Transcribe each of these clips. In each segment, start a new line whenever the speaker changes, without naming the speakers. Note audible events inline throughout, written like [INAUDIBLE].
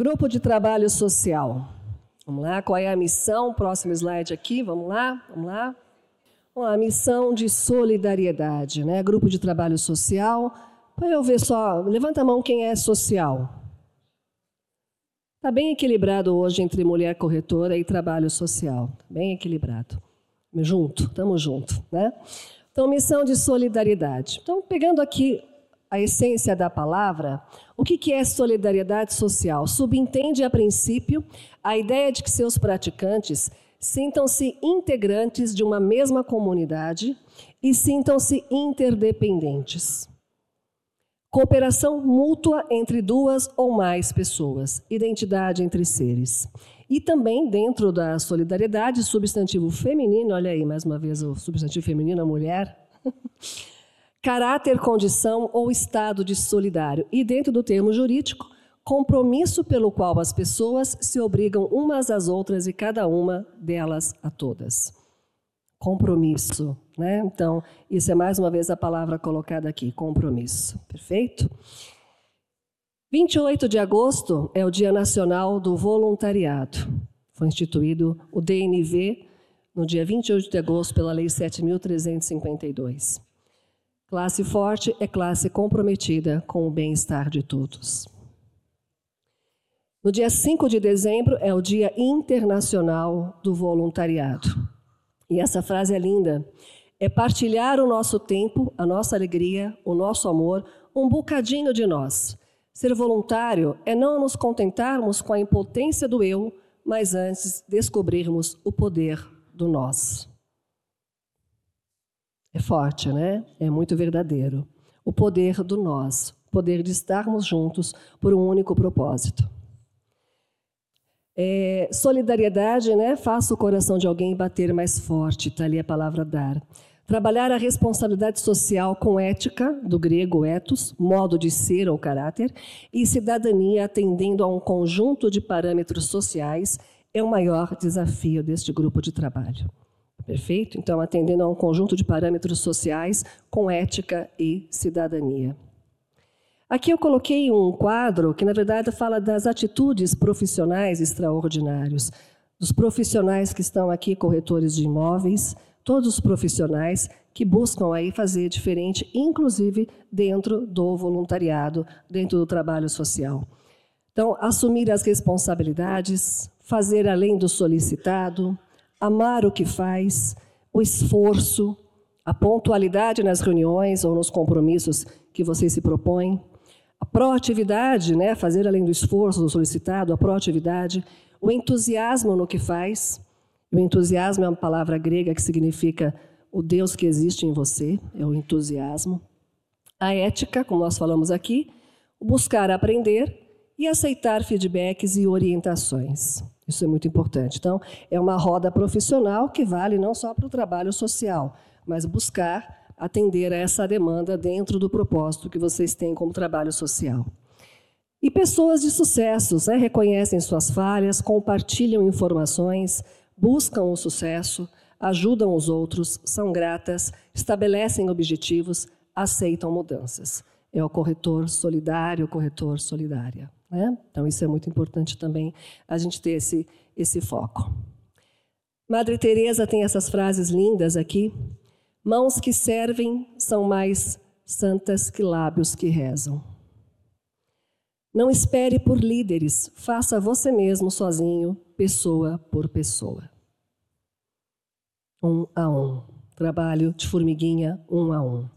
Grupo de trabalho social. Vamos lá, qual é a missão? Próximo slide aqui, vamos lá, vamos lá. Bom, a missão de solidariedade, né? Grupo de trabalho social. Para eu ver só, levanta a mão quem é social. Está bem equilibrado hoje entre mulher corretora e trabalho social. Bem equilibrado. Junto, estamos junto, né? Então, missão de solidariedade. Então, pegando aqui a essência da palavra, o que é solidariedade social? Subentende, a princípio, a ideia de que seus praticantes sintam-se integrantes de uma mesma comunidade e sintam-se interdependentes. Cooperação mútua entre duas ou mais pessoas, identidade entre seres. E também, dentro da solidariedade, substantivo feminino, olha aí mais uma vez o substantivo feminino, a mulher. [LAUGHS] caráter, condição ou estado de solidário. E dentro do termo jurídico, compromisso pelo qual as pessoas se obrigam umas às outras e cada uma delas a todas. Compromisso, né? Então, isso é mais uma vez a palavra colocada aqui, compromisso. Perfeito? 28 de agosto é o Dia Nacional do Voluntariado. Foi instituído o DNV no dia 28 de agosto pela Lei 7352. Classe forte é classe comprometida com o bem-estar de todos. No dia 5 de dezembro é o Dia Internacional do Voluntariado. E essa frase é linda. É partilhar o nosso tempo, a nossa alegria, o nosso amor, um bocadinho de nós. Ser voluntário é não nos contentarmos com a impotência do eu, mas antes descobrirmos o poder do nós. É forte, né? É muito verdadeiro. O poder do nós, o poder de estarmos juntos por um único propósito. É, solidariedade, né? Faça o coração de alguém bater mais forte, está ali a palavra dar. Trabalhar a responsabilidade social com ética, do grego ethos, modo de ser ou caráter, e cidadania atendendo a um conjunto de parâmetros sociais é o maior desafio deste grupo de trabalho. Perfeito? Então, atendendo a um conjunto de parâmetros sociais com ética e cidadania. Aqui eu coloquei um quadro que, na verdade, fala das atitudes profissionais extraordinários, dos profissionais que estão aqui, corretores de imóveis, todos os profissionais que buscam aí fazer diferente, inclusive dentro do voluntariado, dentro do trabalho social. Então, assumir as responsabilidades, fazer além do solicitado, amar o que faz, o esforço, a pontualidade nas reuniões ou nos compromissos que você se propõe, a proatividade, né, fazer além do esforço do solicitado, a proatividade, o entusiasmo no que faz. O entusiasmo é uma palavra grega que significa o Deus que existe em você, é o entusiasmo. A ética, como nós falamos aqui, buscar aprender e aceitar feedbacks e orientações. Isso é muito importante. Então, é uma roda profissional que vale não só para o trabalho social, mas buscar atender a essa demanda dentro do propósito que vocês têm como trabalho social. E pessoas de sucesso né, reconhecem suas falhas, compartilham informações, buscam o sucesso, ajudam os outros, são gratas, estabelecem objetivos, aceitam mudanças. É o corretor solidário, corretor solidária. Né? Então, isso é muito importante também, a gente ter esse, esse foco. Madre Teresa tem essas frases lindas aqui. Mãos que servem são mais santas que lábios que rezam. Não espere por líderes, faça você mesmo sozinho, pessoa por pessoa. Um a um. Trabalho de formiguinha, um a um.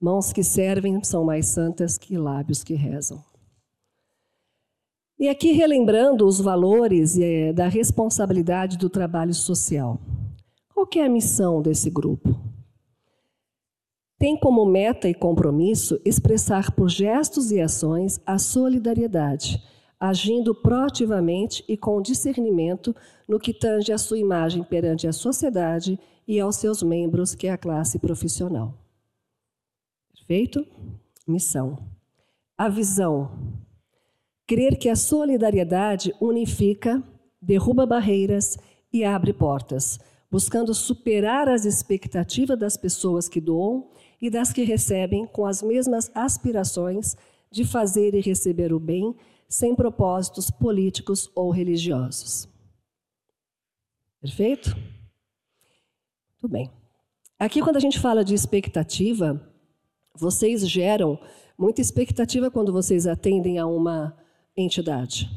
Mãos que servem são mais santas que lábios que rezam. E aqui relembrando os valores é, da responsabilidade do trabalho social. Qual é a missão desse grupo? Tem como meta e compromisso expressar por gestos e ações a solidariedade, agindo proativamente e com discernimento no que tange a sua imagem perante a sociedade e aos seus membros, que é a classe profissional. Perfeito? Missão. A visão Crer que a solidariedade unifica, derruba barreiras e abre portas, buscando superar as expectativas das pessoas que doam e das que recebem com as mesmas aspirações de fazer e receber o bem, sem propósitos políticos ou religiosos. Perfeito? Tudo bem. Aqui, quando a gente fala de expectativa, vocês geram muita expectativa quando vocês atendem a uma entidade.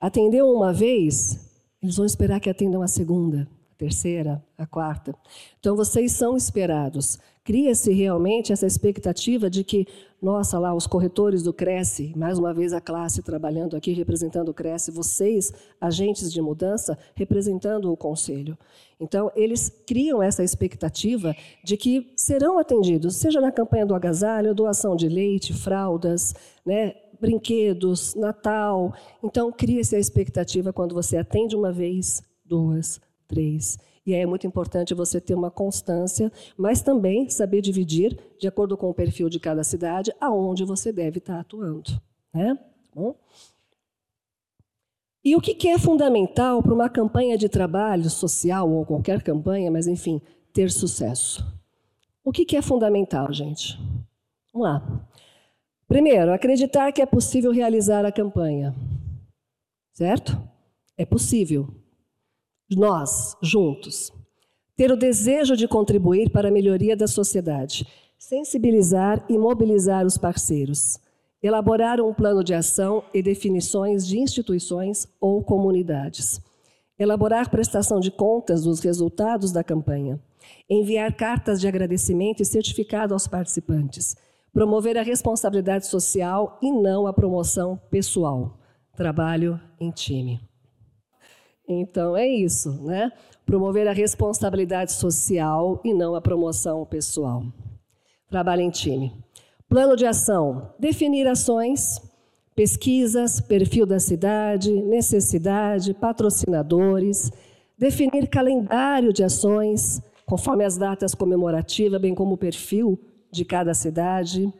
Atendeu uma vez, eles vão esperar que atendam a segunda, a terceira, a quarta. Então, vocês são esperados. Cria-se realmente essa expectativa de que, nossa, lá, os corretores do Cresce, mais uma vez a classe trabalhando aqui, representando o Cresce, vocês, agentes de mudança, representando o conselho. Então, eles criam essa expectativa de que serão atendidos, seja na campanha do agasalho, doação de leite, fraldas, né, brinquedos, Natal. Então, cria-se a expectativa quando você atende uma vez, duas, três. E aí é muito importante você ter uma constância, mas também saber dividir, de acordo com o perfil de cada cidade, aonde você deve estar atuando. Né? Bom. E o que é fundamental para uma campanha de trabalho social, ou qualquer campanha, mas enfim, ter sucesso? O que é fundamental, gente? Vamos lá. Primeiro, acreditar que é possível realizar a campanha. Certo? É possível. Nós, juntos. Ter o desejo de contribuir para a melhoria da sociedade. Sensibilizar e mobilizar os parceiros elaborar um plano de ação e definições de instituições ou comunidades, elaborar prestação de contas dos resultados da campanha, enviar cartas de agradecimento e certificado aos participantes, promover a responsabilidade social e não a promoção pessoal, trabalho em time. Então é isso, né? Promover a responsabilidade social e não a promoção pessoal. Trabalho em time. Plano de ação: definir ações, pesquisas, perfil da cidade, necessidade, patrocinadores, definir calendário de ações, conforme as datas comemorativas, bem como o perfil de cada cidade,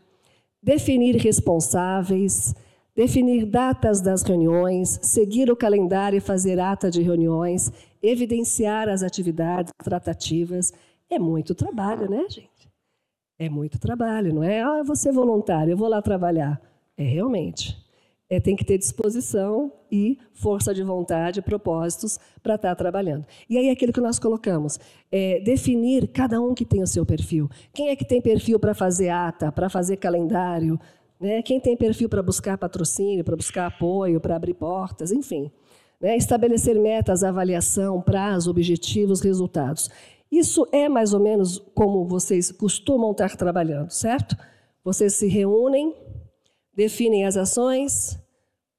definir responsáveis, definir datas das reuniões, seguir o calendário e fazer ata de reuniões, evidenciar as atividades tratativas. É muito trabalho, né, gente? É muito trabalho, não é? Ah, eu vou ser voluntário, eu vou lá trabalhar. É realmente. É, tem que ter disposição e força de vontade, propósitos para estar tá trabalhando. E aí aquilo que nós colocamos, é definir cada um que tem o seu perfil. Quem é que tem perfil para fazer ata, para fazer calendário? Né? Quem tem perfil para buscar patrocínio, para buscar apoio, para abrir portas, enfim. Né? Estabelecer metas, avaliação, prazo, objetivos, resultados. Isso é mais ou menos como vocês costumam estar trabalhando, certo? Vocês se reúnem, definem as ações,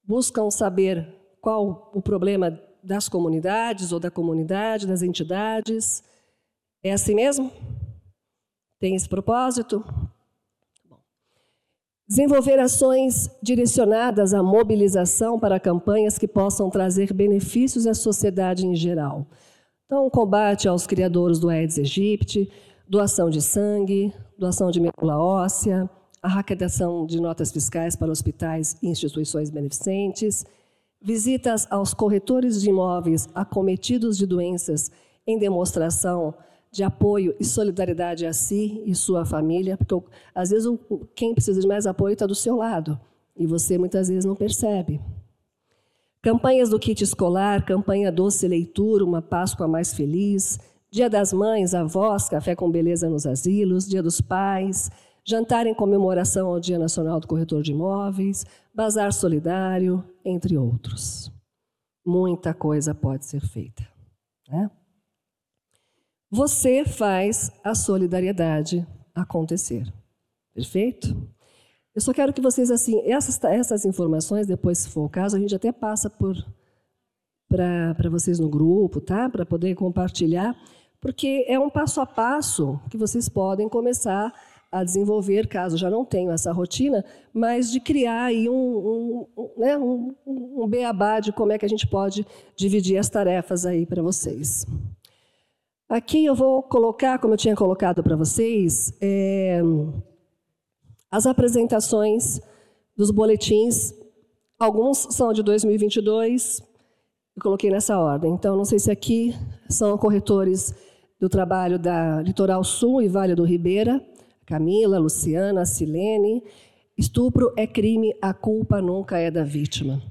buscam saber qual o problema das comunidades ou da comunidade, das entidades. É assim mesmo? Tem esse propósito? Desenvolver ações direcionadas à mobilização para campanhas que possam trazer benefícios à sociedade em geral. Então, combate aos criadores do Aedes aegypti, doação de sangue, doação de medula óssea, arrecadação de notas fiscais para hospitais e instituições beneficentes, visitas aos corretores de imóveis acometidos de doenças em demonstração de apoio e solidariedade a si e sua família, porque às vezes quem precisa de mais apoio está do seu lado e você muitas vezes não percebe. Campanhas do kit escolar, campanha doce leitura, uma Páscoa mais feliz, Dia das Mães, avós, café com beleza nos asilos, Dia dos Pais, jantar em comemoração ao Dia Nacional do Corretor de Imóveis, bazar solidário, entre outros. Muita coisa pode ser feita. Né? Você faz a solidariedade acontecer. Perfeito? Eu só quero que vocês, assim, essas, essas informações, depois, se for o caso, a gente até passa por para vocês no grupo, tá? Para poder compartilhar, porque é um passo a passo que vocês podem começar a desenvolver, caso já não tenham essa rotina, mas de criar aí um, um, um, né, um, um beabá de como é que a gente pode dividir as tarefas aí para vocês. Aqui eu vou colocar, como eu tinha colocado para vocês, é, as apresentações dos boletins, alguns são de 2022, eu coloquei nessa ordem. Então, não sei se aqui são corretores do trabalho da Litoral Sul e Vale do Ribeira, Camila, Luciana, Silene. Estupro é crime, a culpa nunca é da vítima.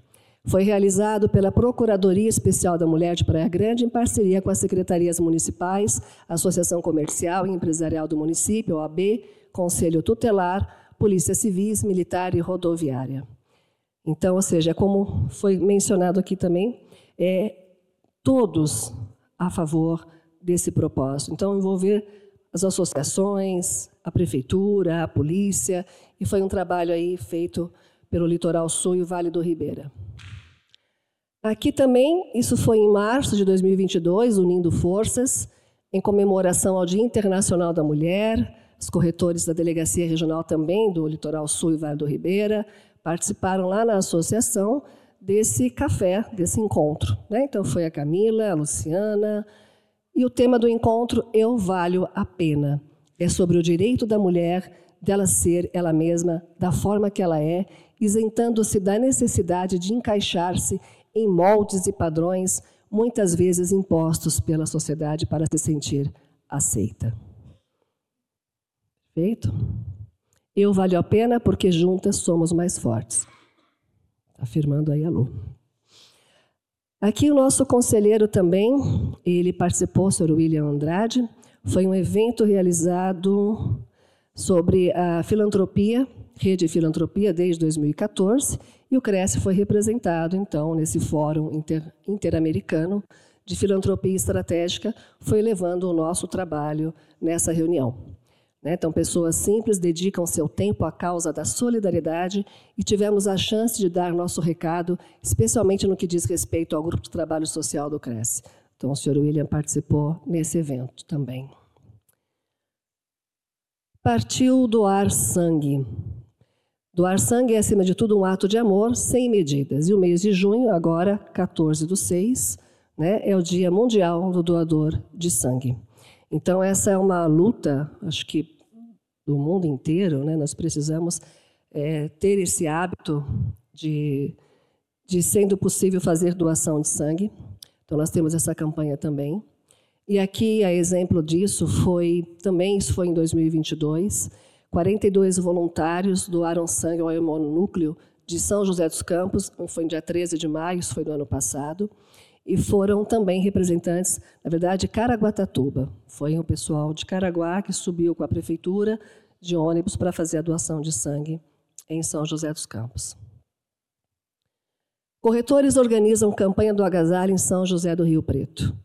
Foi realizado pela Procuradoria Especial da Mulher de Praia Grande, em parceria com as secretarias municipais, Associação Comercial e Empresarial do Município, OAB, Conselho Tutelar, Polícia Civis, Militar e Rodoviária. Então, ou seja, como foi mencionado aqui também, é todos a favor desse propósito. Então, envolver as associações, a prefeitura, a polícia, e foi um trabalho aí feito pelo Litoral Sul e o Vale do Ribeira. Aqui também, isso foi em março de 2022, unindo forças, em comemoração ao Dia Internacional da Mulher, os corretores da Delegacia Regional também do Litoral Sul e Vale do Ribeira participaram lá na associação desse café, desse encontro. Né? Então foi a Camila, a Luciana, e o tema do encontro Eu Valho a Pena. É sobre o direito da mulher dela ser ela mesma, da forma que ela é, isentando-se da necessidade de encaixar-se em moldes e padrões, muitas vezes impostos pela sociedade para se sentir aceita. Feito? Eu valho a pena porque juntas somos mais fortes. Afirmando aí a Lu. Aqui o nosso conselheiro também, ele participou, o Sr. William Andrade, foi um evento realizado sobre a filantropia, rede de filantropia desde 2014, e o Cresce foi representado, então, nesse fórum inter, interamericano de filantropia estratégica, foi levando o nosso trabalho nessa reunião. Né? Então, pessoas simples dedicam seu tempo à causa da solidariedade e tivemos a chance de dar nosso recado, especialmente no que diz respeito ao grupo de trabalho social do Cresce. Então, o senhor William participou nesse evento também. Partiu doar sangue. Doar sangue é, acima de tudo, um ato de amor sem medidas. E o mês de junho, agora, 14 do 6, né, é o Dia Mundial do Doador de Sangue. Então, essa é uma luta, acho que do mundo inteiro, né, nós precisamos é, ter esse hábito de, de, sendo possível, fazer doação de sangue. Então, nós temos essa campanha também. E aqui, a exemplo disso, foi também, isso foi em 2022, 42 voluntários doaram sangue ao hemonúcleo de São José dos Campos, foi no dia 13 de maio, isso foi do ano passado, e foram também representantes, na verdade, Caraguatatuba. Foi o pessoal de Caraguá que subiu com a prefeitura de ônibus para fazer a doação de sangue em São José dos Campos. Corretores organizam campanha do agasalho em São José do Rio Preto.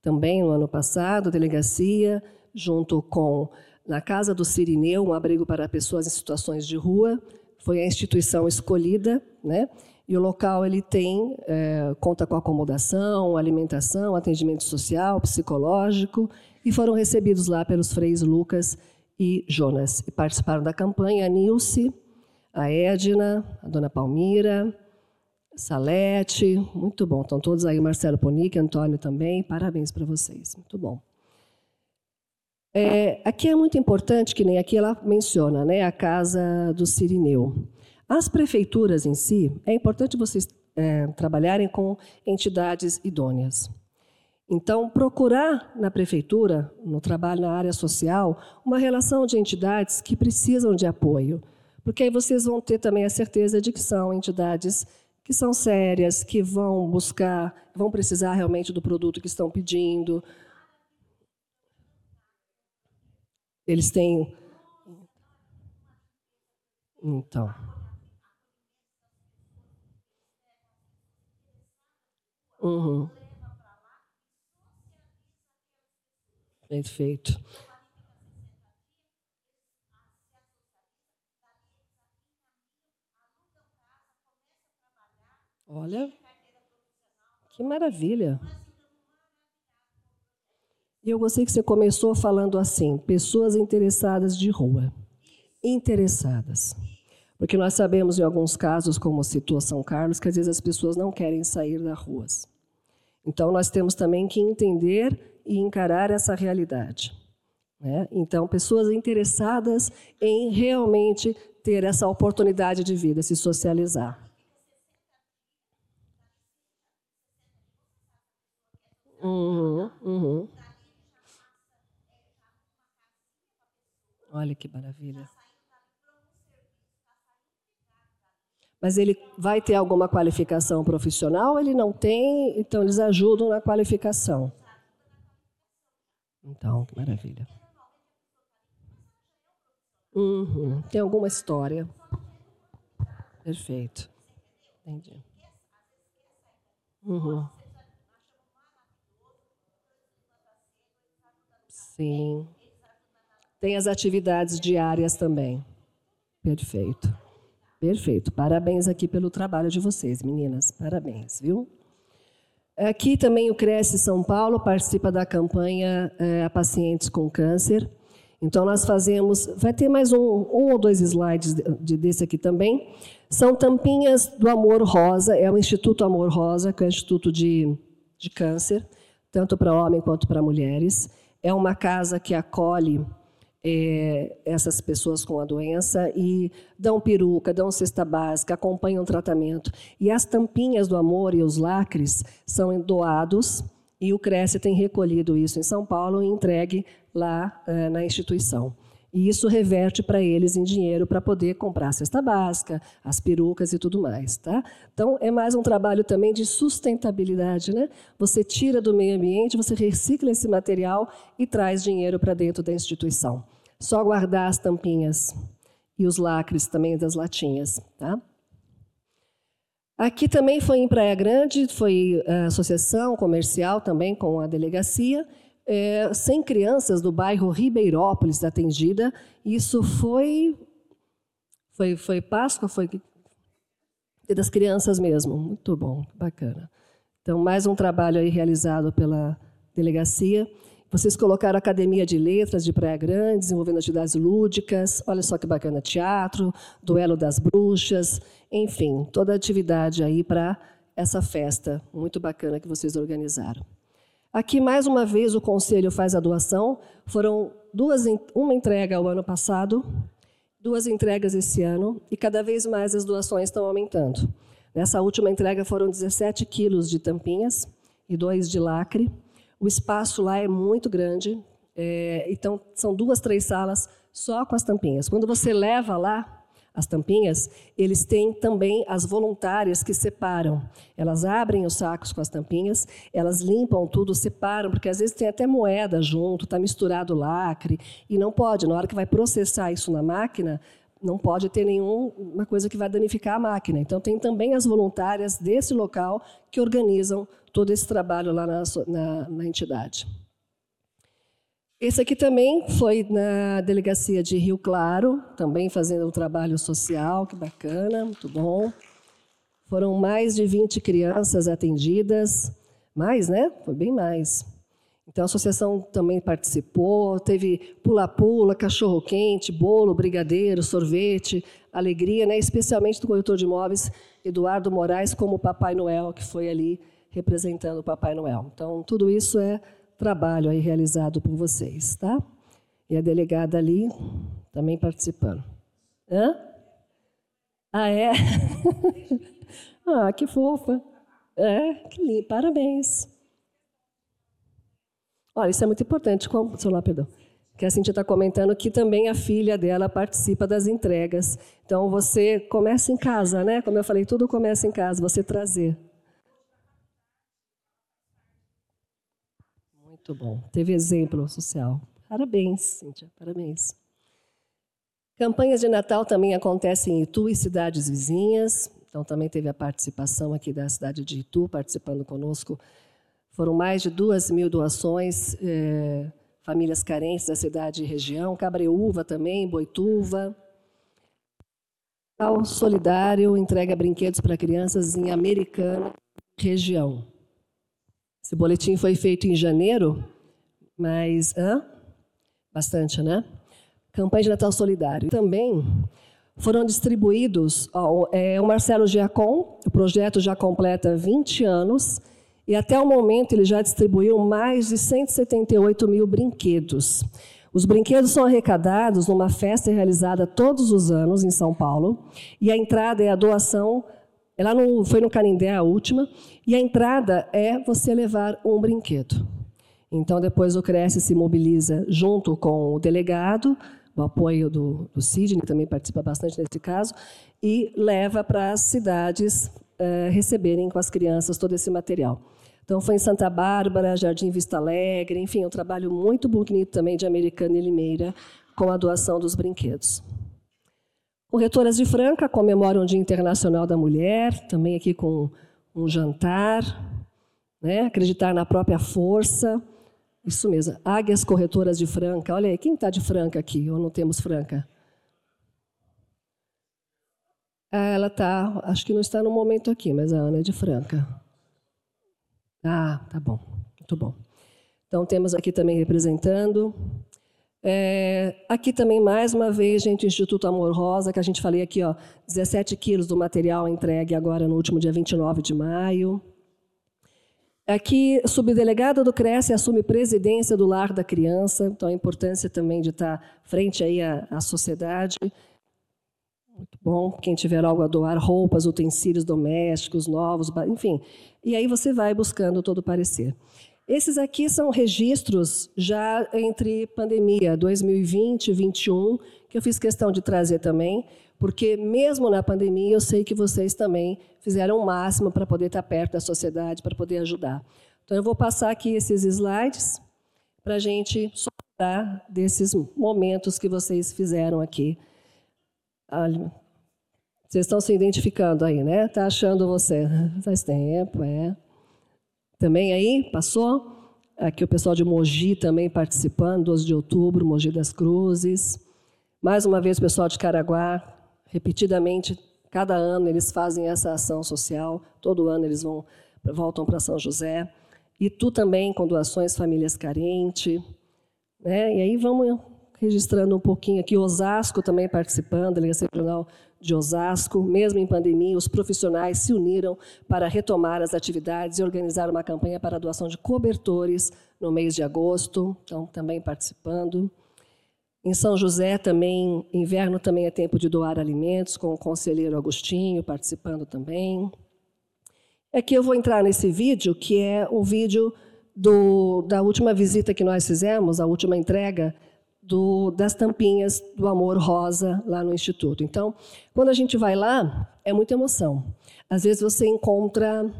Também no ano passado, a delegacia, junto com na Casa do Sirineu, um abrigo para pessoas em situações de rua, foi a instituição escolhida, né? E o local ele tem é, conta com acomodação, alimentação, atendimento social, psicológico, e foram recebidos lá pelos freis Lucas e Jonas. E participaram da campanha a Nilce, a Edna, a Dona Palmira, Salete, muito bom. Estão todos aí, Marcelo Ponic, Antônio também. Parabéns para vocês, muito bom. É, aqui é muito importante, que nem aqui ela menciona, né, a casa do Sirineu. As prefeituras em si, é importante vocês é, trabalharem com entidades idôneas. Então, procurar na prefeitura, no trabalho na área social, uma relação de entidades que precisam de apoio, porque aí vocês vão ter também a certeza de que são entidades que são sérias, que vão buscar, vão precisar realmente do produto que estão pedindo. Eles têm. Então. Uhum. Perfeito. Olha, que maravilha. E eu gostei que você começou falando assim: pessoas interessadas de rua. Interessadas. Porque nós sabemos em alguns casos, como citou São Carlos, que às vezes as pessoas não querem sair das ruas. Então nós temos também que entender e encarar essa realidade. Né? Então, pessoas interessadas em realmente ter essa oportunidade de vida, se socializar. Uhum. Olha que maravilha. Mas ele vai ter alguma qualificação profissional? Ele não tem, então eles ajudam na qualificação. Então, que maravilha. Uhum. Tem alguma história? Perfeito. Entendi. Uhum. Sim. Tem as atividades diárias também. Perfeito. Perfeito. Parabéns aqui pelo trabalho de vocês, meninas. Parabéns, viu? Aqui também o Cresce São Paulo participa da campanha é, a pacientes com câncer. Então nós fazemos, vai ter mais um, um ou dois slides de, desse aqui também. São tampinhas do Amor Rosa, é o Instituto Amor Rosa, que é o Instituto de, de Câncer, tanto para homem quanto para mulheres. É uma casa que acolhe é, essas pessoas com a doença e dão peruca, dão cesta básica, acompanham o tratamento. E as tampinhas do amor e os lacres são doados e o Cresce tem recolhido isso em São Paulo e entregue lá é, na instituição. E isso reverte para eles em dinheiro para poder comprar a cesta básica, as perucas e tudo mais. Tá? Então, é mais um trabalho também de sustentabilidade. Né? Você tira do meio ambiente, você recicla esse material e traz dinheiro para dentro da instituição. Só guardar as tampinhas e os lacres também das latinhas. Tá? Aqui também foi em Praia Grande, foi a associação comercial também com a delegacia, é, 100 crianças do bairro Ribeirópolis atendida. Isso foi, foi, foi Páscoa, foi das crianças mesmo. Muito bom, bacana. Então, mais um trabalho aí realizado pela delegacia. Vocês colocaram Academia de Letras de Praia Grande, desenvolvendo atividades lúdicas. Olha só que bacana, teatro, duelo das bruxas, enfim, toda a atividade aí para essa festa muito bacana que vocês organizaram. Aqui, mais uma vez, o Conselho faz a doação. Foram duas, uma entrega o ano passado, duas entregas esse ano, e cada vez mais as doações estão aumentando. Nessa última entrega foram 17 quilos de tampinhas e dois de lacre. O espaço lá é muito grande, é, então são duas, três salas só com as tampinhas. Quando você leva lá, as tampinhas, eles têm também as voluntárias que separam. Elas abrem os sacos com as tampinhas, elas limpam tudo, separam, porque às vezes tem até moeda junto, está misturado lacre, e não pode, na hora que vai processar isso na máquina, não pode ter nenhuma coisa que vai danificar a máquina. Então, tem também as voluntárias desse local que organizam todo esse trabalho lá na, na, na entidade. Esse aqui também foi na delegacia de Rio Claro, também fazendo um trabalho social, que bacana, muito bom. Foram mais de 20 crianças atendidas, mais, né? Foi bem mais. Então a associação também participou, teve pula-pula, cachorro-quente, bolo, brigadeiro, sorvete, alegria, né? especialmente do corretor de imóveis Eduardo Moraes como Papai Noel, que foi ali representando o Papai Noel. Então tudo isso é trabalho aí realizado por vocês, tá? E a delegada ali também participando. Hã? Ah, é? [LAUGHS] ah, que fofa. É, que lindo. Parabéns. Olha, isso é muito importante. Com... Celular, perdão. Que a Cintia está comentando que também a filha dela participa das entregas. Então, você começa em casa, né? Como eu falei, tudo começa em casa, você trazer. Muito bom. Teve exemplo social. Parabéns, Cíntia, parabéns. Campanhas de Natal também acontecem em Itu e cidades vizinhas. Então, também teve a participação aqui da cidade de Itu, participando conosco. Foram mais de duas mil doações, é, famílias carentes da cidade e região. Cabreúva também, Boituva. Natal Solidário entrega brinquedos para crianças em Americana, região. Esse boletim foi feito em janeiro, mas hã? bastante, né? Campanha de Natal Solidário. Também foram distribuídos, ó, é, o Marcelo Giacom, o projeto já completa 20 anos, e até o momento ele já distribuiu mais de 178 mil brinquedos. Os brinquedos são arrecadados numa festa realizada todos os anos em São Paulo, e a entrada é a doação ela não foi no Canindé a última, e a entrada é você levar um brinquedo. Então depois o Cresce se mobiliza junto com o delegado, o apoio do, do Sidney, também participa bastante nesse caso, e leva para as cidades uh, receberem com as crianças todo esse material. Então, foi em Santa Bárbara, Jardim Vista Alegre, enfim, um trabalho muito bonito também de Americana e Limeira com a doação dos brinquedos. Corretoras de Franca comemoram o Dia Internacional da Mulher, também aqui com um jantar, né? acreditar na própria força. Isso mesmo, Águias Corretoras de Franca. Olha aí, quem está de Franca aqui? Ou não temos Franca? Ah, ela está, acho que não está no momento aqui, mas a Ana é de Franca. Ah, tá bom, muito bom. Então temos aqui também representando. É, aqui também, mais uma vez, gente, Instituto Amor Rosa, que a gente falei aqui, ó, 17 quilos do material entregue agora no último dia 29 de maio. Aqui, subdelegada do Cresce assume presidência do Lar da Criança, então a importância também de estar frente aí à, à sociedade. Muito bom. Quem tiver algo a doar, roupas, utensílios domésticos, novos, enfim. E aí você vai buscando todo o parecer. Esses aqui são registros já entre pandemia 2020 e 2021, que eu fiz questão de trazer também, porque mesmo na pandemia eu sei que vocês também fizeram o máximo para poder estar perto da sociedade, para poder ajudar. Então eu vou passar aqui esses slides para a gente soltar desses momentos que vocês fizeram aqui. Vocês estão se identificando aí, né? Está achando você? [LAUGHS] Faz tempo, é. Também aí, passou? Aqui o pessoal de Mogi também participando, 12 de outubro, Mogi das Cruzes. Mais uma vez o pessoal de Caraguá, repetidamente, cada ano eles fazem essa ação social, todo ano eles vão, voltam para São José. E tu também, com doações Famílias Carentes. Né? E aí vamos registrando um pouquinho aqui, Osasco também participando, Delegacia Regional de Osasco, mesmo em pandemia, os profissionais se uniram para retomar as atividades e organizar uma campanha para a doação de cobertores no mês de agosto, então também participando. Em São José também, inverno também é tempo de doar alimentos, com o conselheiro Agostinho participando também. Aqui eu vou entrar nesse vídeo, que é o vídeo do, da última visita que nós fizemos, a última entrega do, das tampinhas do Amor Rosa lá no Instituto. Então, quando a gente vai lá, é muita emoção. Às vezes você encontra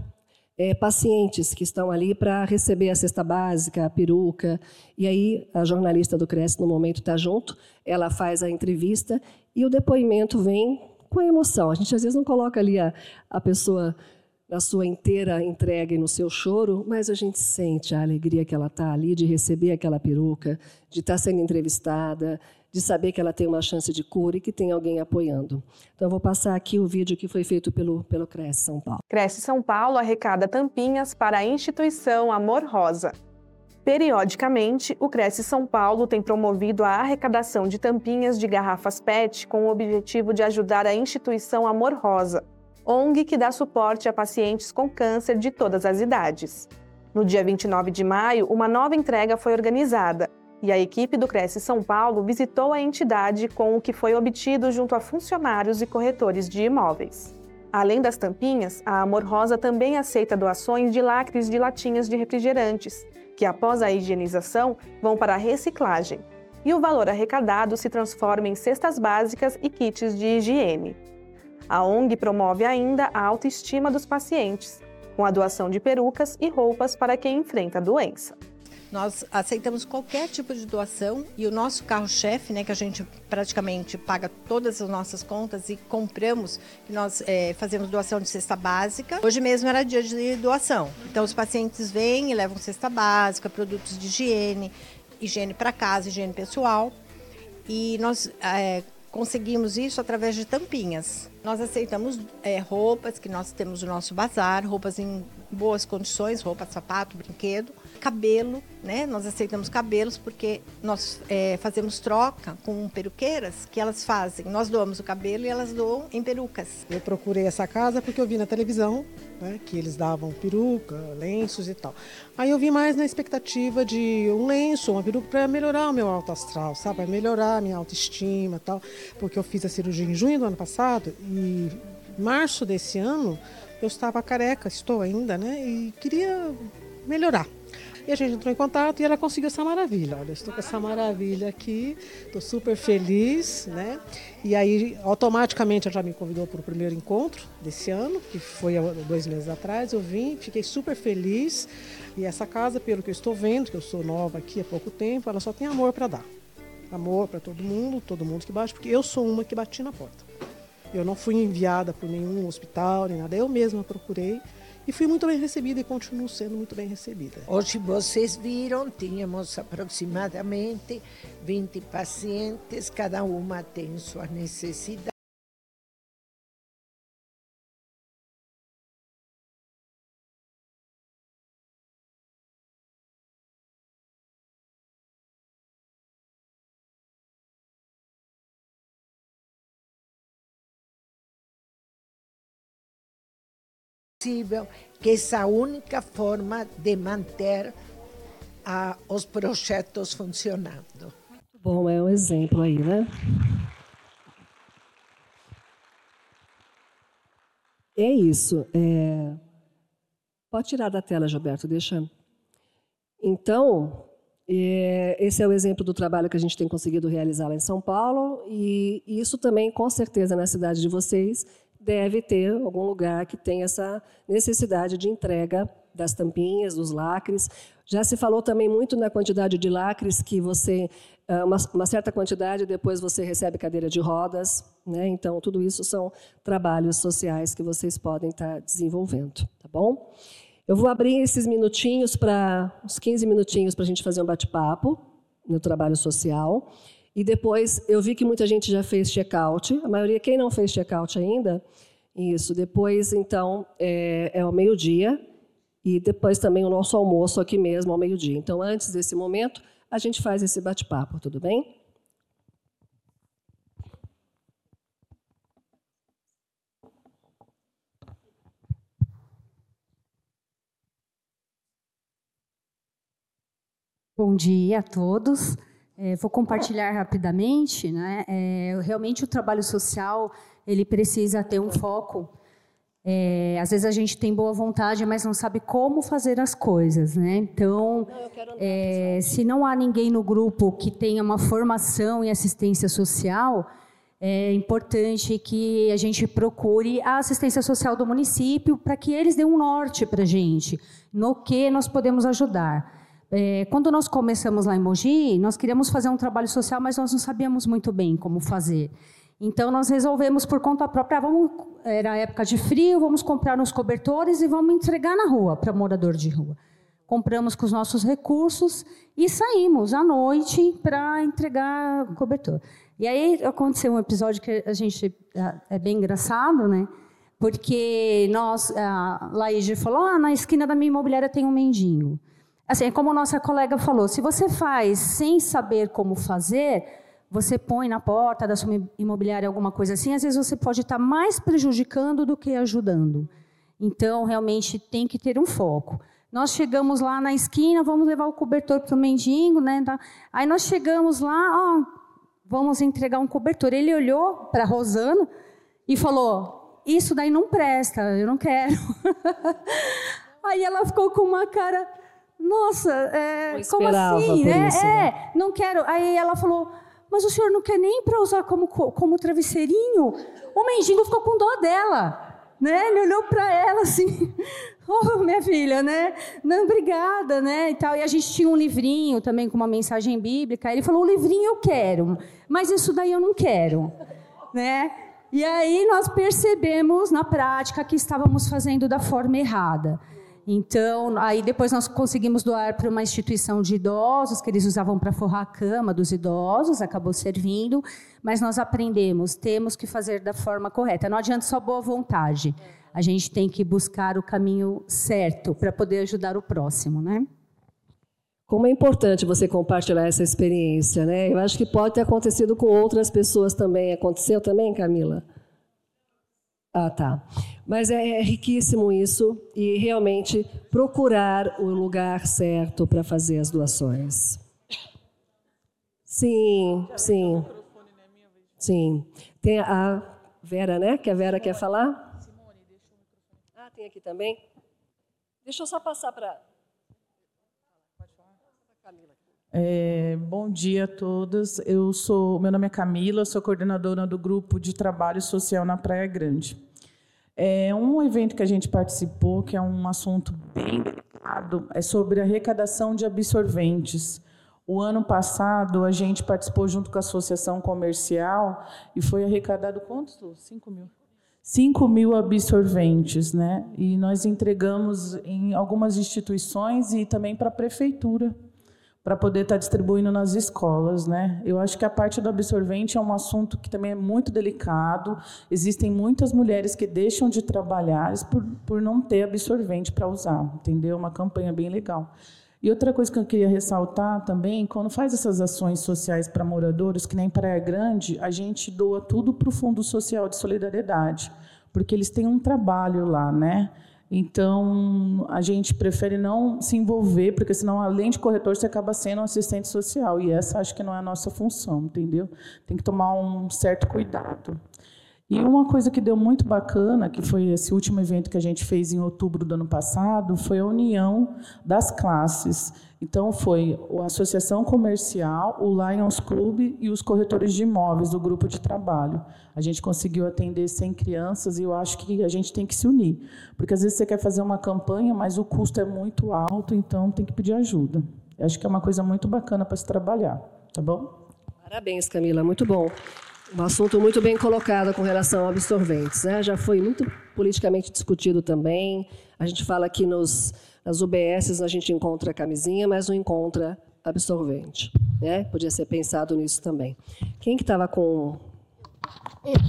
é, pacientes que estão ali para receber a cesta básica, a peruca, e aí a jornalista do Cresce, no momento, está junto, ela faz a entrevista e o depoimento vem com a emoção. A gente às vezes não coloca ali a, a pessoa na sua inteira entrega e no seu choro, mas a gente sente a alegria que ela está ali de receber aquela peruca, de estar tá sendo entrevistada, de saber que ela tem uma chance de cura e que tem alguém apoiando. Então, eu vou passar aqui o vídeo que foi feito pelo, pelo Cresce São Paulo.
Cresce São Paulo arrecada tampinhas para a instituição Amor Rosa. Periodicamente, o Cresce São Paulo tem promovido a arrecadação de tampinhas de garrafas PET com o objetivo de ajudar a instituição Amor Rosa, ONG que dá suporte a pacientes com câncer de todas as idades. No dia 29 de maio, uma nova entrega foi organizada e a equipe do Cresce São Paulo visitou a entidade com o que foi obtido junto a funcionários e corretores de imóveis. Além das tampinhas, a Amor Rosa também aceita doações de lacres de latinhas de refrigerantes, que após a higienização vão para a reciclagem, e o valor arrecadado se transforma em cestas básicas e kits de higiene. A ONG promove ainda a autoestima dos pacientes, com a doação de perucas e roupas para quem enfrenta a doença.
Nós aceitamos qualquer tipo de doação e o nosso carro-chefe, né, que a gente praticamente paga todas as nossas contas e compramos, nós é, fazemos doação de cesta básica. Hoje mesmo era dia de doação, então os pacientes vêm e levam cesta básica, produtos de higiene, higiene para casa, higiene pessoal. E nós é, conseguimos isso através de tampinhas. Nós aceitamos é, roupas, que nós temos o nosso bazar, roupas em boas condições, roupa, sapato, brinquedo, cabelo, né? Nós aceitamos cabelos porque nós é, fazemos troca com peruqueiras que elas fazem. Nós doamos o cabelo e elas doam em perucas.
Eu procurei essa casa porque eu vi na televisão né, que eles davam peruca, lenços e tal. Aí eu vi mais na expectativa de um lenço, uma peruca para melhorar o meu alto astral, sabe? Para melhorar a minha autoestima e tal. Porque eu fiz a cirurgia em junho do ano passado e março desse ano eu estava careca, estou ainda, né? E queria melhorar. E a gente entrou em contato e ela conseguiu essa maravilha. Olha, estou com essa maravilha aqui, estou super feliz, né? E aí, automaticamente, ela já me convidou para o primeiro encontro desse ano, que foi dois meses atrás. Eu vim, fiquei super feliz. E essa casa, pelo que eu estou vendo, que eu sou nova aqui há pouco tempo, ela só tem amor para dar. Amor para todo mundo, todo mundo que bate, porque eu sou uma que bati na porta. Eu não fui enviada por nenhum hospital, nem nada. Eu mesma procurei e fui muito bem recebida e continuo sendo muito bem recebida.
Hoje vocês viram, tínhamos aproximadamente 20 pacientes, cada uma tem sua necessidade. Possível, que é a única forma de manter a, os projetos funcionando.
Bom, é um exemplo aí, né? É isso. É... Pode tirar da tela, Gilberto, deixa. Então, é... esse é o exemplo do trabalho que a gente tem conseguido realizar lá em São Paulo, e isso também, com certeza, na cidade de vocês, deve ter algum lugar que tenha essa necessidade de entrega das tampinhas, dos lacres. Já se falou também muito na quantidade de lacres que você, ah, uma, uma certa quantidade, depois você recebe cadeira de rodas. Né? Então, tudo isso são trabalhos sociais que vocês podem estar desenvolvendo. Tá bom? Eu vou abrir esses minutinhos para, uns 15 minutinhos para a gente fazer um bate-papo no trabalho social. E depois eu vi que muita gente já fez check-out, a maioria, quem não fez check-out ainda, isso. Depois, então, é, é ao meio-dia e depois também o nosso almoço aqui mesmo ao meio-dia. Então, antes desse momento, a gente faz esse bate-papo, tudo bem?
Bom dia a todos. É, vou compartilhar rapidamente. Né? É, realmente o trabalho social ele precisa ter um foco. É, às vezes a gente tem boa vontade, mas não sabe como fazer as coisas, né? Então, é, se não há ninguém no grupo que tenha uma formação em assistência social, é importante que a gente procure a assistência social do município para que eles dêem um norte para a gente, no que nós podemos ajudar. É, quando nós começamos lá em Mogi, nós queríamos fazer um trabalho social, mas nós não sabíamos muito bem como fazer. Então nós resolvemos por conta própria, ah, vamos, era época de frio, vamos comprar uns cobertores e vamos entregar na rua para morador de rua. Compramos com os nossos recursos e saímos à noite para entregar cobertor. E aí aconteceu um episódio que a gente é, é bem engraçado, né? Porque nós, a Laís falou, ah, na esquina da minha imobiliária tem um mendigo. Assim, é como nossa colega falou, se você faz sem saber como fazer, você põe na porta da sua imobiliária alguma coisa assim, às vezes você pode estar mais prejudicando do que ajudando. Então, realmente tem que ter um foco. Nós chegamos lá na esquina, vamos levar o cobertor para o mendigo, né? Tá? Aí nós chegamos lá, ó, vamos entregar um cobertor. Ele olhou para a Rosana e falou: Isso daí não presta, eu não quero. [LAUGHS] Aí ela ficou com uma cara nossa, é, como assim, né? Isso, né? É, não quero. Aí ela falou, mas o senhor não quer nem para usar como, como travesseirinho? O mendigo ficou com dó dela, né? Ele olhou para ela assim, [LAUGHS] oh, minha filha, né? Não, obrigada, né? E, tal. e a gente tinha um livrinho também com uma mensagem bíblica. Ele falou, o livrinho eu quero, mas isso daí eu não quero, né? E aí nós percebemos na prática que estávamos fazendo da forma errada. Então, aí depois nós conseguimos doar para uma instituição de idosos, que eles usavam para forrar a cama dos idosos, acabou servindo, mas nós aprendemos, temos que fazer da forma correta. Não adianta só boa vontade. A gente tem que buscar o caminho certo para poder ajudar o próximo, né?
Como é importante você compartilhar essa experiência, né? Eu acho que pode ter acontecido com outras pessoas também. Aconteceu também, Camila? Ah, tá. Mas é, é riquíssimo isso e realmente procurar o lugar certo para fazer as doações. Sim, sim. Sim. Tem a Vera, né? Que a Vera quer falar? Ah, tem aqui também. Deixa eu só passar para.
É, bom dia a todas. Eu sou, meu nome é Camila, sou coordenadora do grupo de trabalho social na Praia Grande. É um evento que a gente participou, que é um assunto bem delicado, é sobre arrecadação de absorventes. O ano passado, a gente participou junto com a Associação Comercial e foi arrecadado quantos? 5 mil. 5 mil absorventes, né? E nós entregamos em algumas instituições e também para a prefeitura para poder estar tá distribuindo nas escolas, né? Eu acho que a parte do absorvente é um assunto que também é muito delicado. Existem muitas mulheres que deixam de trabalhar por, por não ter absorvente para usar, entendeu? Uma campanha bem legal. E outra coisa que eu queria ressaltar também, quando faz essas ações sociais para moradores, que nem Praia Grande, a gente doa tudo para o Fundo Social de Solidariedade, porque eles têm um trabalho lá, né? Então, a gente prefere não se envolver, porque senão, além de corretor, você acaba sendo um assistente social. E essa acho que não é a nossa função, entendeu? Tem que tomar um certo cuidado. E uma coisa que deu muito bacana, que foi esse último evento que a gente fez em outubro do ano passado, foi a união das classes. Então, foi a Associação Comercial, o Lions Club e os corretores de imóveis do grupo de trabalho. A gente conseguiu atender 100 crianças e eu acho que a gente tem que se unir. Porque às vezes você quer fazer uma campanha, mas o custo é muito alto, então tem que pedir ajuda. Eu acho que é uma coisa muito bacana para se trabalhar. Tá bom?
Parabéns, Camila. Muito bom. Um assunto muito bem colocado com relação a absorventes. Né? Já foi muito politicamente discutido também. A gente fala que nos, nas UBSs a gente encontra camisinha, mas não encontra absorvente. Né? Podia ser pensado nisso também. Quem que estava com...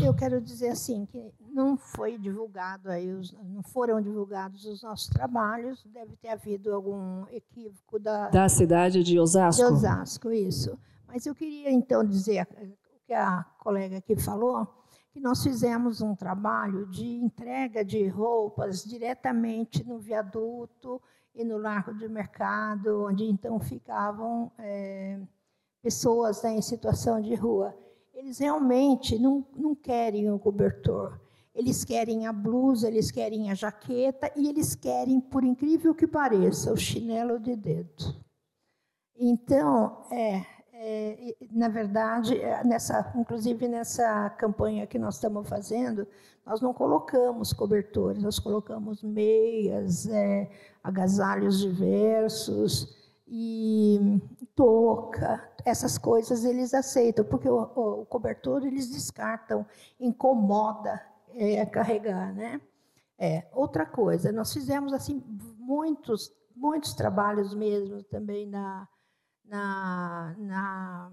Eu quero dizer assim, que não foi divulgado aí, os, não foram divulgados os nossos trabalhos, deve ter havido algum equívoco da...
Da cidade de Osasco?
De Osasco, isso. Mas eu queria, então, dizer que a colega aqui falou, que nós fizemos um trabalho de entrega de roupas diretamente no viaduto e no largo de mercado, onde então ficavam é, pessoas né, em situação de rua. Eles realmente não, não querem o cobertor. Eles querem a blusa, eles querem a jaqueta e eles querem, por incrível que pareça, o chinelo de dedo. Então, é, é, na verdade, é, nessa, inclusive nessa campanha que nós estamos fazendo, nós não colocamos cobertores, nós colocamos meias, é, agasalhos diversos e touca, essas coisas eles aceitam, porque o, o, o cobertor eles descartam, incomoda é, carregar, né? É, outra coisa, nós fizemos assim muitos muitos trabalhos mesmo também na na, na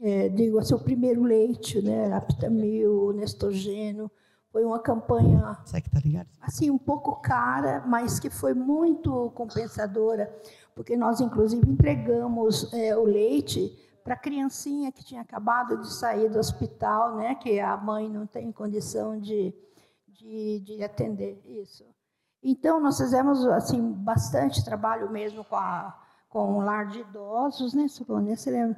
é, digo assim, o primeiro leite, né, Aptamil, Nestogênio, foi uma campanha
tá
assim um pouco cara, mas que foi muito compensadora, porque nós inclusive entregamos é, o leite para a criancinha que tinha acabado de sair do hospital, né, que a mãe não tem condição de, de, de atender isso. Então nós fizemos assim bastante trabalho mesmo com a com o lar de idosos, né, Solônia? Você lembra?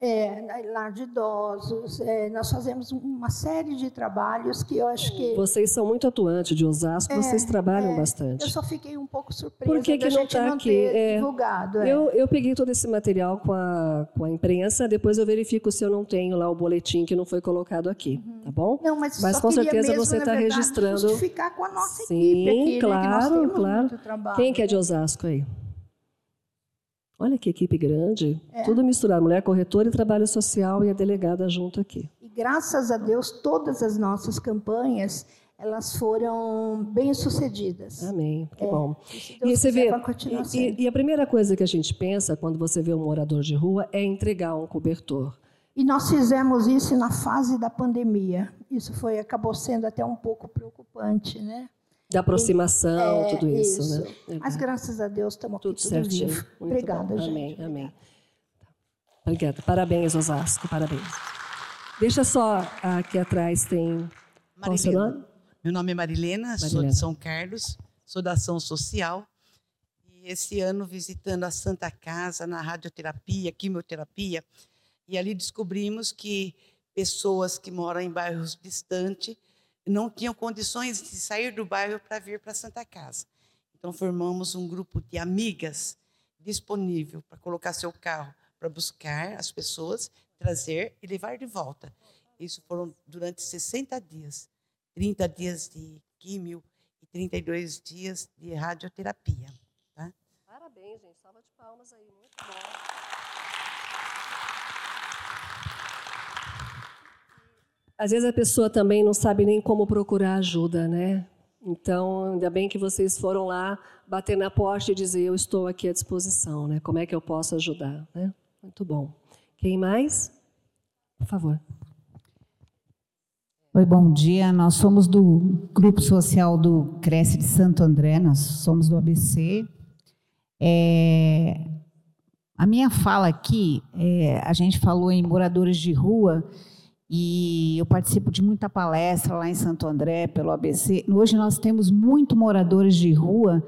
É, lar de idosos, é, nós fazemos uma série de trabalhos que eu acho que...
Vocês são muito atuantes de Osasco, é, vocês trabalham
é,
bastante.
Eu só fiquei um pouco surpresa
Por que, que não está aqui?
É, divulgado. É.
Eu, eu peguei todo esse material com a, com a imprensa, depois eu verifico se eu não tenho lá o boletim que não foi colocado aqui, uhum. tá bom?
Não, mas,
mas com certeza mesmo, você está registrando...
justificar com a nossa
Sim,
equipe aqui,
claro,
né,
claro. Quem que é de Osasco aí? Olha que equipe grande, é. tudo misturado, mulher corretora e trabalho social e a delegada junto aqui.
E graças a Deus, todas as nossas campanhas, elas foram bem sucedidas.
Amém, que é. bom. E você vê, e, e, a primeira coisa que a gente pensa quando você vê um morador de rua é entregar um cobertor.
E nós fizemos isso na fase da pandemia. Isso foi acabou sendo até um pouco preocupante, né?
Da aproximação, é, tudo isso, isso.
né? Mas graças a Deus estamos aqui tudo, tudo certinho. Vivo. Obrigada,
bom.
gente.
Amém, amém. Obrigada. Parabéns, Osasco, parabéns. Deixa só, aqui atrás tem... Qual seu nome?
Meu nome é Marilena, Marilena, sou de São Carlos, sou da Ação Social. E esse ano visitando a Santa Casa, na radioterapia, quimioterapia, e ali descobrimos que pessoas que moram em bairros distantes não tinham condições de sair do bairro para vir para a Santa Casa. Então formamos um grupo de amigas disponível para colocar seu carro para buscar as pessoas, trazer e levar de volta. Isso foram durante 60 dias. 30 dias de químio e 32 dias de radioterapia. Tá?
Parabéns, gente. Salva de palmas aí. Muito bom. Às vezes a pessoa também não sabe nem como procurar ajuda, né? Então, ainda bem que vocês foram lá bater na porta e dizer: Eu estou aqui à disposição, né? Como é que eu posso ajudar? Né? Muito bom. Quem mais? Por favor.
Oi, bom dia. Nós somos do grupo social do Cresce de Santo André, nós somos do ABC. É, a minha fala aqui, é, a gente falou em moradores de rua e eu participo de muita palestra lá em Santo André, pelo ABC. Hoje nós temos muito moradores de rua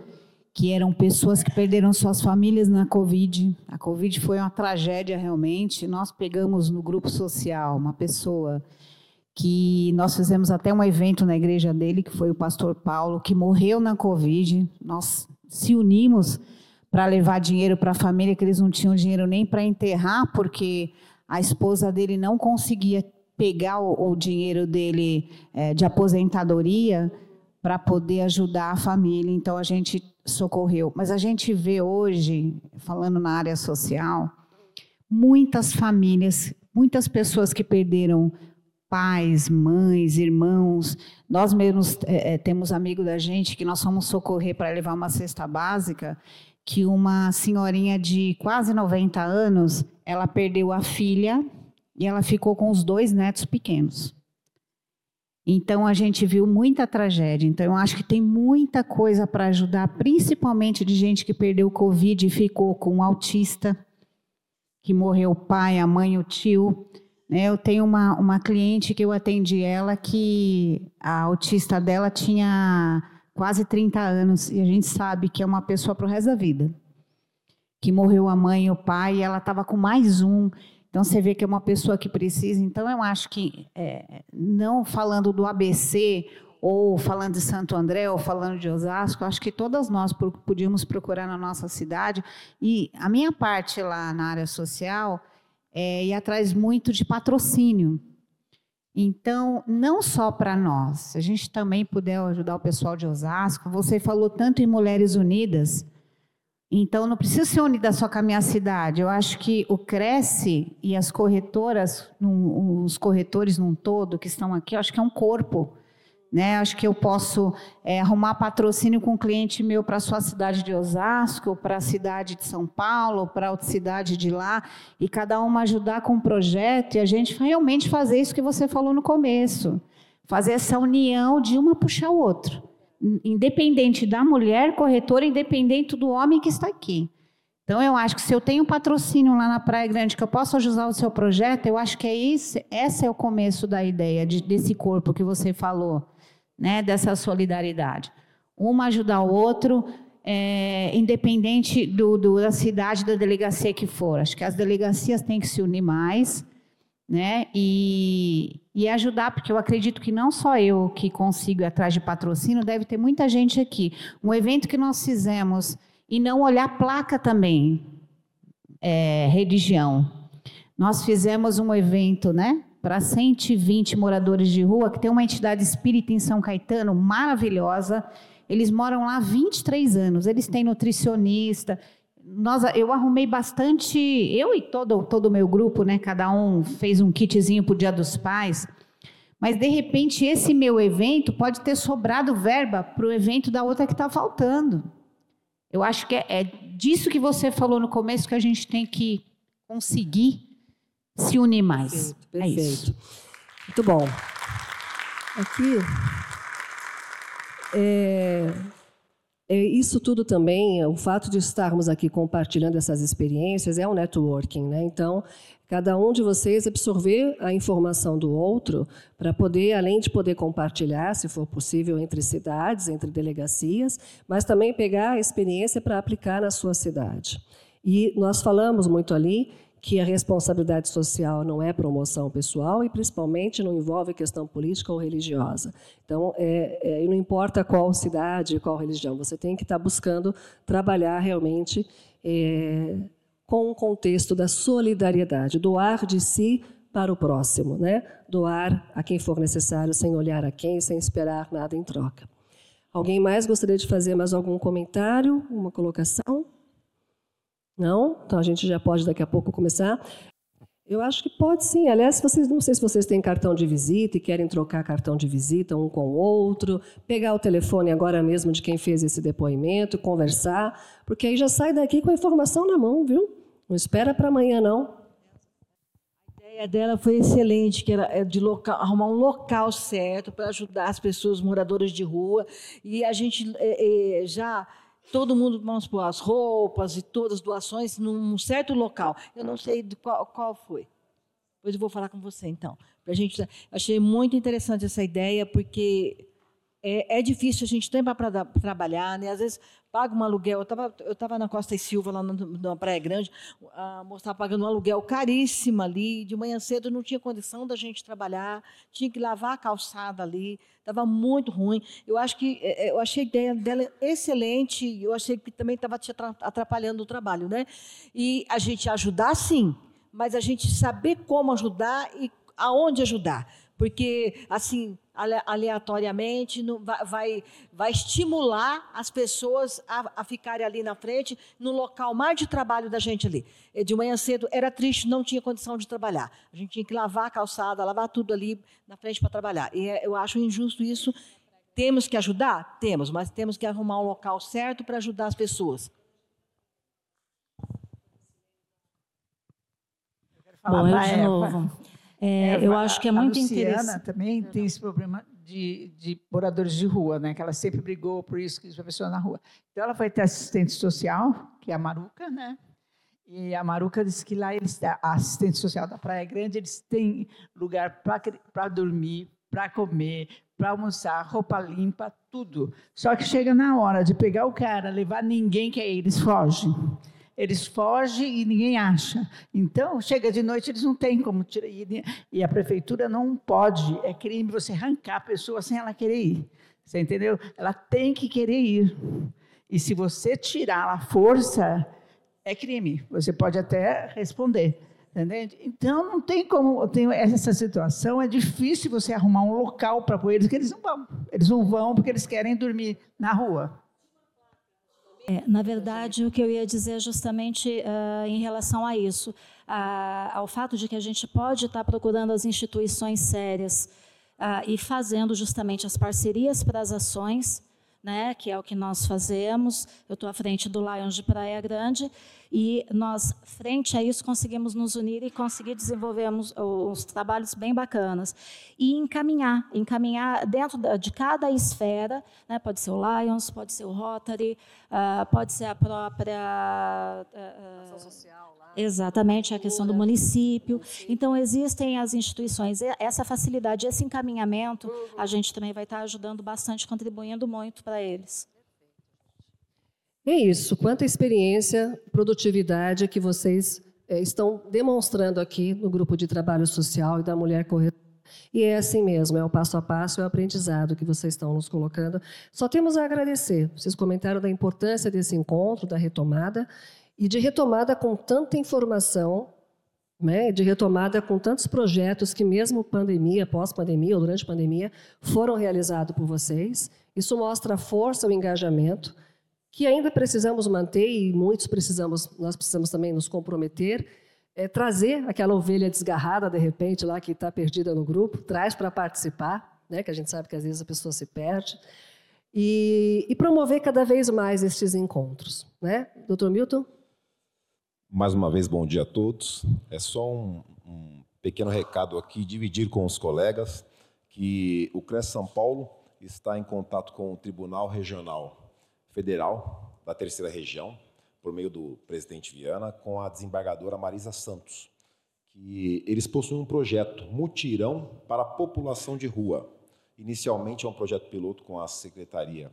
que eram pessoas que perderam suas famílias na Covid. A Covid foi uma tragédia realmente. Nós pegamos no grupo social uma pessoa que nós fizemos até um evento na igreja dele, que foi o pastor Paulo, que morreu na Covid. Nós se unimos para levar dinheiro para a família, que eles não tinham dinheiro nem para enterrar, porque a esposa dele não conseguia pegar o, o dinheiro dele é, de aposentadoria para poder ajudar a família. Então a gente socorreu. Mas a gente vê hoje, falando na área social, muitas famílias, muitas pessoas que perderam pais, mães, irmãos. Nós mesmos é, temos amigo da gente que nós fomos socorrer para levar uma cesta básica, que uma senhorinha de quase 90 anos, ela perdeu a filha e ela ficou com os dois netos pequenos. Então a gente viu muita tragédia. Então eu acho que tem muita coisa para ajudar, principalmente de gente que perdeu o Covid e ficou com um autista, que morreu o pai, a mãe, o tio. Né? Eu tenho uma, uma cliente que eu atendi ela que a autista dela tinha quase 30 anos e a gente sabe que é uma pessoa para o resto da vida. Que morreu a mãe e o pai e ela estava com mais um. Então você vê que é uma pessoa que precisa. Então eu acho que é, não falando do ABC ou falando de Santo André ou falando de Osasco, acho que todas nós podíamos procurar na nossa cidade e a minha parte lá na área social é atrás muito de patrocínio. Então, não só para nós, a gente também puder ajudar o pessoal de Osasco, você falou tanto em Mulheres Unidas, então, não precisa ser unida só com a minha cidade. Eu acho que o Cresce e as corretoras, os corretores num todo que estão aqui, eu acho que é um corpo. Né? Acho que eu posso é, arrumar patrocínio com um cliente meu para a sua cidade de Osasco, para a cidade de São Paulo, para outra cidade de lá, e cada uma ajudar com um projeto e a gente realmente fazer isso que você falou no começo. Fazer essa união de uma puxar o outro independente da mulher corretora, independente do homem que está aqui. Então, eu acho que se eu tenho patrocínio lá na Praia Grande, que eu posso ajudar o seu projeto, eu acho que é isso, esse é o começo da ideia de, desse corpo que você falou, né, dessa solidariedade. Uma ajudar o outro, é, independente do, do, da cidade, da delegacia que for. Acho que as delegacias têm que se unir mais, né? E, e ajudar, porque eu acredito que não só eu que consigo ir atrás de patrocínio, deve ter muita gente aqui. Um evento que nós fizemos e não olhar placa também, é, religião. Nós fizemos um evento, né? Para 120 moradores de rua, que tem uma entidade espírita em São Caetano maravilhosa. Eles moram lá há 23 anos. Eles têm nutricionista, nós, eu arrumei bastante, eu e todo todo o meu grupo, né? Cada um fez um kitzinho para o Dia dos Pais. Mas de repente esse meu evento pode ter sobrado verba para o evento da outra que está faltando. Eu acho que é, é disso que você falou no começo que a gente tem que conseguir se unir mais.
Perfeito. perfeito. É isso. Muito bom. Aqui é, isso tudo também, o fato de estarmos aqui compartilhando essas experiências é um networking, né? Então, cada um de vocês absorver a informação do outro para poder, além de poder compartilhar, se for possível, entre cidades, entre delegacias, mas também pegar a experiência para aplicar na sua cidade. E nós falamos muito ali que a responsabilidade social não é promoção pessoal e, principalmente, não envolve questão política ou religiosa. Então, é, é, não importa qual cidade, qual religião, você tem que estar buscando trabalhar realmente é, com o contexto da solidariedade, doar de si para o próximo, né? doar a quem for necessário, sem olhar a quem, sem esperar nada em troca. Alguém mais gostaria de fazer mais algum comentário, uma colocação? Não? Então a gente já pode daqui a pouco começar. Eu acho que pode sim. Aliás, vocês não sei se vocês têm cartão de visita e querem trocar cartão de visita um com o outro, pegar o telefone agora mesmo de quem fez esse depoimento, conversar, porque aí já sai daqui com a informação na mão, viu? Não espera para amanhã não.
A ideia dela foi excelente, que era é, de local, arrumar um local certo para ajudar as pessoas moradoras de rua e a gente é, é, já todo mundo, vamos pôr as roupas e todas as doações num certo local. Eu não sei qual, qual foi. Depois eu vou falar com você, então. Pra gente, achei muito interessante essa ideia, porque é, é difícil, a gente tem para trabalhar, né? às vezes paga um aluguel. Eu estava eu tava na Costa e Silva, lá na Praia Grande, a moça estava pagando um aluguel caríssimo ali, de manhã cedo não tinha condição da gente trabalhar, tinha que lavar a calçada ali, estava muito ruim. Eu acho que é, é, eu achei a ideia dela excelente, eu achei que também estava te atrapalhando o trabalho, né? E a gente ajudar sim, mas a gente saber como ajudar e aonde ajudar porque assim aleatoriamente vai, vai estimular as pessoas a, a, ficarem ali na frente, no local mais de trabalho da gente ali. De manhã cedo era triste, não tinha condição de trabalhar. A gente tinha que lavar a calçada, lavar tudo ali na frente para trabalhar. E é, eu acho injusto isso. Temos que ajudar? Temos, mas temos que arrumar um local certo para ajudar as pessoas.
Bom, eu de novo. É, eu acho que é muito
interessante.
A
também tem esse problema de, de, moradores de rua, né? Que ela sempre brigou por isso que a pessoa na rua. Então ela vai ter assistente social, que é a Maruca, né? E a Maruca disse que lá eles, a assistente social da Praia Grande, eles têm lugar para dormir, para comer, para almoçar, roupa limpa, tudo. Só que chega na hora de pegar o cara, levar ninguém que é eles fogem. Eles fogem e ninguém acha. Então, chega de noite, eles não têm como tirar. E a prefeitura não pode, é crime você arrancar a pessoa sem ela querer ir. Você entendeu? Ela tem que querer ir. E se você tirar a força, é crime. Você pode até responder. Entende? Então, não tem como. Tem essa situação, é difícil você arrumar um local para eles, que eles não vão. Eles não vão porque eles querem dormir na rua.
É, na verdade, o que eu ia dizer é justamente uh, em relação a isso, uh, ao fato de que a gente pode estar procurando as instituições sérias uh, e fazendo justamente as parcerias para as ações, né, que é o que nós fazemos. Eu estou à frente do Lions de Praia Grande e nós, frente a isso, conseguimos nos unir e conseguir desenvolver os trabalhos bem bacanas e encaminhar, encaminhar dentro de cada esfera, né, pode ser o Lions, pode ser o Rotary, uh, pode ser a própria uh, ação social. Exatamente, a questão do município. Então, existem as instituições. Essa facilidade, esse encaminhamento, a gente também vai estar ajudando bastante, contribuindo muito para eles.
É isso. Quanta experiência, produtividade que vocês é, estão demonstrando aqui no grupo de trabalho social e da mulher corretora. E é assim mesmo, é o passo a passo, é o aprendizado que vocês estão nos colocando. Só temos a agradecer. Vocês comentaram da importância desse encontro, da retomada, e de retomada com tanta informação, né, de retomada com tantos projetos que mesmo pandemia, pós-pandemia ou durante pandemia, foram realizados por vocês. Isso mostra a força, o engajamento, que ainda precisamos manter e muitos precisamos, nós precisamos também nos comprometer, é, trazer aquela ovelha desgarrada de repente lá que está perdida no grupo, traz para participar, né, que a gente sabe que às vezes a pessoa se perde, e, e promover cada vez mais estes encontros, né, Doutor Milton?
Mais uma vez, bom dia a todos. É só um, um pequeno recado aqui, dividir com os colegas que o CRES São Paulo está em contato com o Tribunal Regional Federal da Terceira Região, por meio do presidente Viana, com a desembargadora Marisa Santos, que eles possuem um projeto mutirão para a população de rua. Inicialmente é um projeto piloto com a Secretaria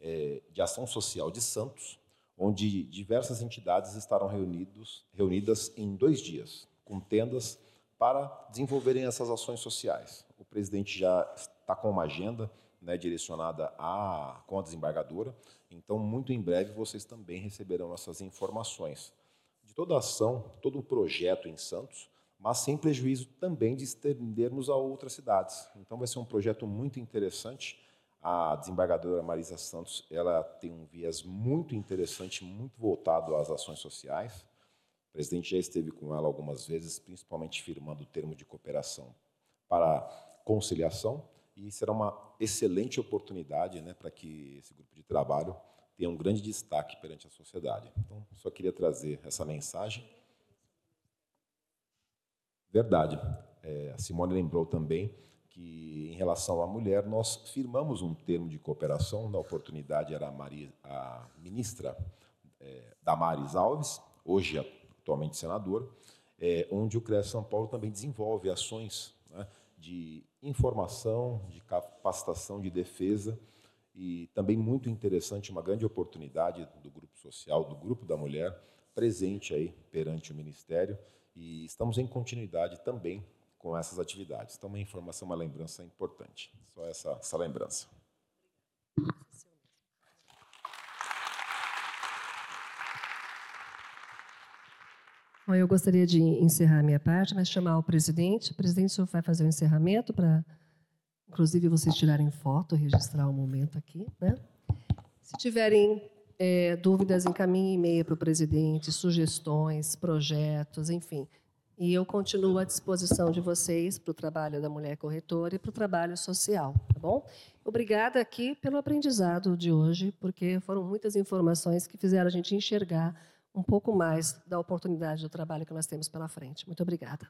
eh, de Ação Social de Santos, onde diversas entidades estarão reunidos, reunidas em dois dias, com tendas para desenvolverem essas ações sociais. O presidente já está com uma agenda né, direcionada com a desembargadora. Então, muito em breve, vocês também receberão essas informações de toda a ação, todo o projeto em Santos, mas sem prejuízo também de estendermos a outras cidades. Então, vai ser um projeto muito interessante. A desembargadora Marisa Santos ela tem um viés muito interessante, muito voltado às ações sociais. O presidente já esteve com ela algumas vezes, principalmente firmando o termo de cooperação para conciliação, e será uma excelente oportunidade né, para que esse grupo de trabalho tenha um grande destaque perante a sociedade. Então, só queria trazer essa mensagem. Verdade. É, a Simone lembrou também que, em relação à mulher, nós firmamos um termo de cooperação. Na oportunidade, era a, Maria, a ministra é, Damares Alves, hoje atualmente senadora, é, onde o CRES São Paulo também desenvolve ações né, de informação, de capacitação, de defesa e também muito interessante, uma grande oportunidade do grupo social, do grupo da mulher, presente aí perante o Ministério e estamos em continuidade também com essas atividades. Então, uma informação, uma lembrança importante. Só essa, essa lembrança.
Bom, eu gostaria de encerrar minha parte, mas chamar o presidente. O presidente, o vai fazer o encerramento para, inclusive, vocês tirarem foto, registrar o momento aqui. Né? Se tiverem é, dúvidas, encaminhem e-mail para o presidente, sugestões, projetos, enfim. E eu continuo à disposição de vocês para o trabalho da mulher corretora e para o trabalho social, tá bom? Obrigada aqui pelo aprendizado de hoje, porque foram muitas informações que fizeram a gente enxergar um pouco mais da oportunidade do trabalho que nós temos pela frente. Muito obrigada.